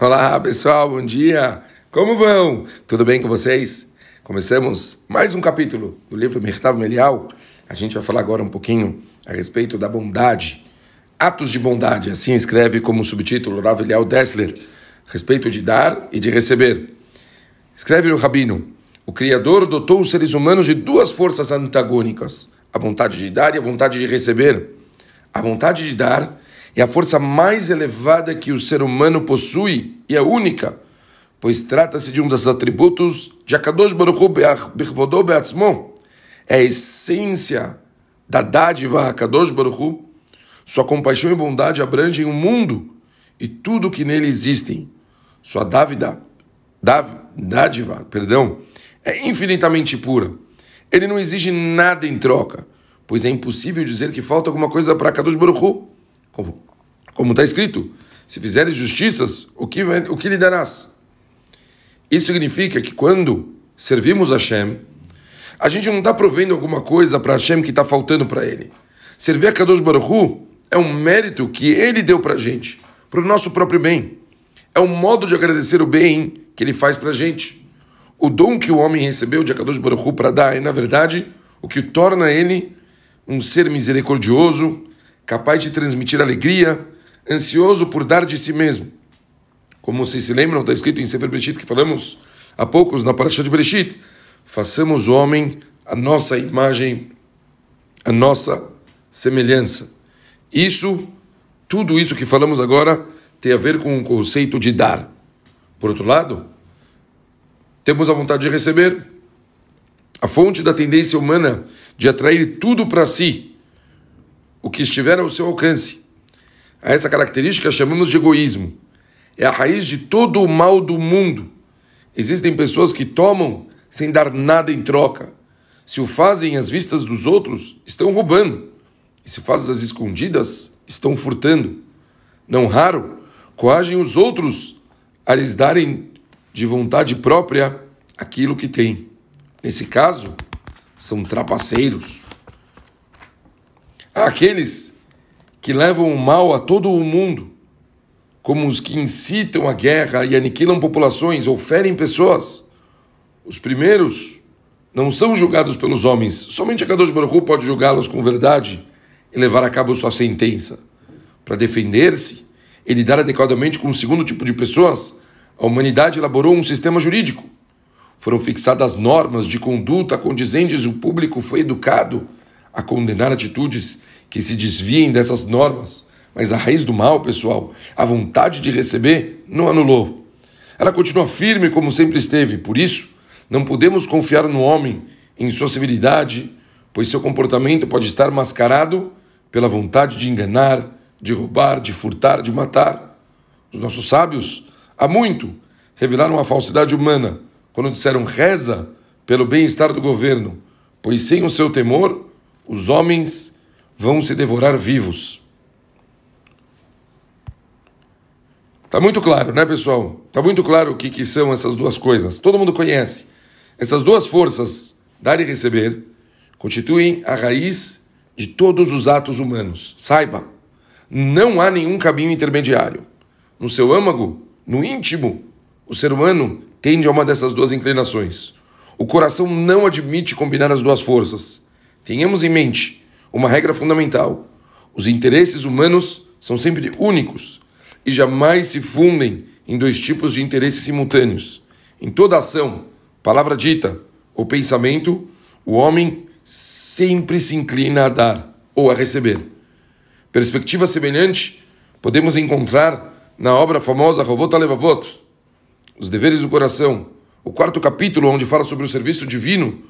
Olá pessoal, bom dia! Como vão? Tudo bem com vocês? Começamos mais um capítulo do livro Mertav Melial. A gente vai falar agora um pouquinho a respeito da bondade, atos de bondade, assim escreve como subtítulo Rav Elial Dessler, respeito de dar e de receber. Escreve o Rabino, o Criador dotou os seres humanos de duas forças antagônicas, a vontade de dar e a vontade de receber. A vontade de dar é a força mais elevada que o ser humano possui e é única, pois trata-se de um dos atributos de Akadosh Baruch Hu. É a essência da dádiva Akadosh Baruch. Sua compaixão e bondade abrangem o mundo e tudo que nele existem. Sua dávida, dádiva, perdão, é infinitamente pura. Ele não exige nada em troca, pois é impossível dizer que falta alguma coisa para Akadosh Baruch Hu. Como está escrito, se fizeres justiças, o que, o que lhe darás? Isso significa que quando servimos a Hashem, a gente não está provendo alguma coisa para Hashem que está faltando para ele. Servir a Kadosh Baruch é um mérito que ele deu para a gente, para o nosso próprio bem. É um modo de agradecer o bem que ele faz para a gente. O dom que o homem recebeu de Kadosh Baruch para dar é, na verdade, o que torna ele um ser misericordioso, capaz de transmitir alegria, ansioso por dar de si mesmo. Como vocês se lembram, está escrito em Sefer Bereshit, que falamos há poucos na Parashat de Bereshit, façamos o homem a nossa imagem, a nossa semelhança. Isso, tudo isso que falamos agora, tem a ver com o conceito de dar. Por outro lado, temos a vontade de receber. A fonte da tendência humana de atrair tudo para si o que estiver ao seu alcance. A essa característica chamamos de egoísmo. É a raiz de todo o mal do mundo. Existem pessoas que tomam sem dar nada em troca. Se o fazem às vistas dos outros, estão roubando. E se fazem às escondidas, estão furtando. Não raro, coagem os outros a lhes darem de vontade própria aquilo que têm. Nesse caso, são trapaceiros. Há aqueles que levam o mal a todo o mundo, como os que incitam a guerra e aniquilam populações ou ferem pessoas. Os primeiros não são julgados pelos homens, somente a Kadosh Baruch pode julgá-los com verdade e levar a cabo sua sentença. Para defender-se e lidar adequadamente com o segundo tipo de pessoas, a humanidade elaborou um sistema jurídico. Foram fixadas normas de conduta condizentes e o público foi educado a condenar atitudes que se desviem dessas normas. Mas a raiz do mal, pessoal, a vontade de receber, não anulou. Ela continua firme como sempre esteve. Por isso, não podemos confiar no homem em sua civilidade, pois seu comportamento pode estar mascarado pela vontade de enganar, de roubar, de furtar, de matar. Os nossos sábios, há muito, revelaram a falsidade humana quando disseram reza pelo bem-estar do governo, pois sem o seu temor, os homens vão se devorar vivos. Está muito claro, né, pessoal? Está muito claro o que, que são essas duas coisas. Todo mundo conhece. Essas duas forças, dar e receber, constituem a raiz de todos os atos humanos. Saiba, não há nenhum caminho intermediário. No seu âmago, no íntimo, o ser humano tende a uma dessas duas inclinações. O coração não admite combinar as duas forças. Tenhamos em mente uma regra fundamental: os interesses humanos são sempre únicos e jamais se fundem em dois tipos de interesses simultâneos. Em toda ação, palavra dita ou pensamento, o homem sempre se inclina a dar ou a receber. Perspectiva semelhante podemos encontrar na obra famosa Rovota Levavot, Os Deveres do Coração, o quarto capítulo onde fala sobre o serviço divino.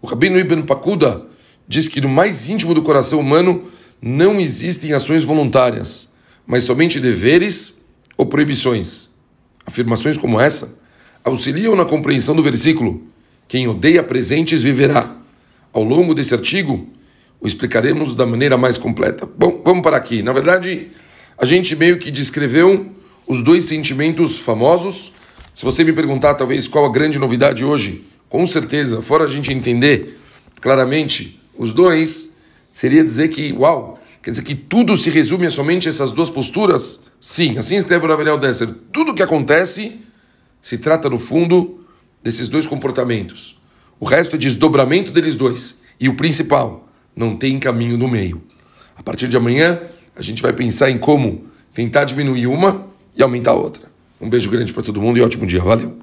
O Rabino Ibn Pakuda diz que no mais íntimo do coração humano não existem ações voluntárias, mas somente deveres ou proibições. Afirmações como essa auxiliam na compreensão do versículo: Quem odeia presentes viverá. Ao longo desse artigo, o explicaremos da maneira mais completa. Bom, vamos para aqui. Na verdade, a gente meio que descreveu os dois sentimentos famosos. Se você me perguntar, talvez, qual a grande novidade hoje, com certeza, fora a gente entender claramente os dois, seria dizer que, uau, Quer dizer que tudo se resume a somente essas duas posturas? Sim, assim escreve o Ravel Desser. Tudo que acontece se trata, no fundo, desses dois comportamentos. O resto é desdobramento deles dois. E o principal, não tem caminho no meio. A partir de amanhã, a gente vai pensar em como tentar diminuir uma e aumentar a outra. Um beijo grande para todo mundo e ótimo dia. Valeu!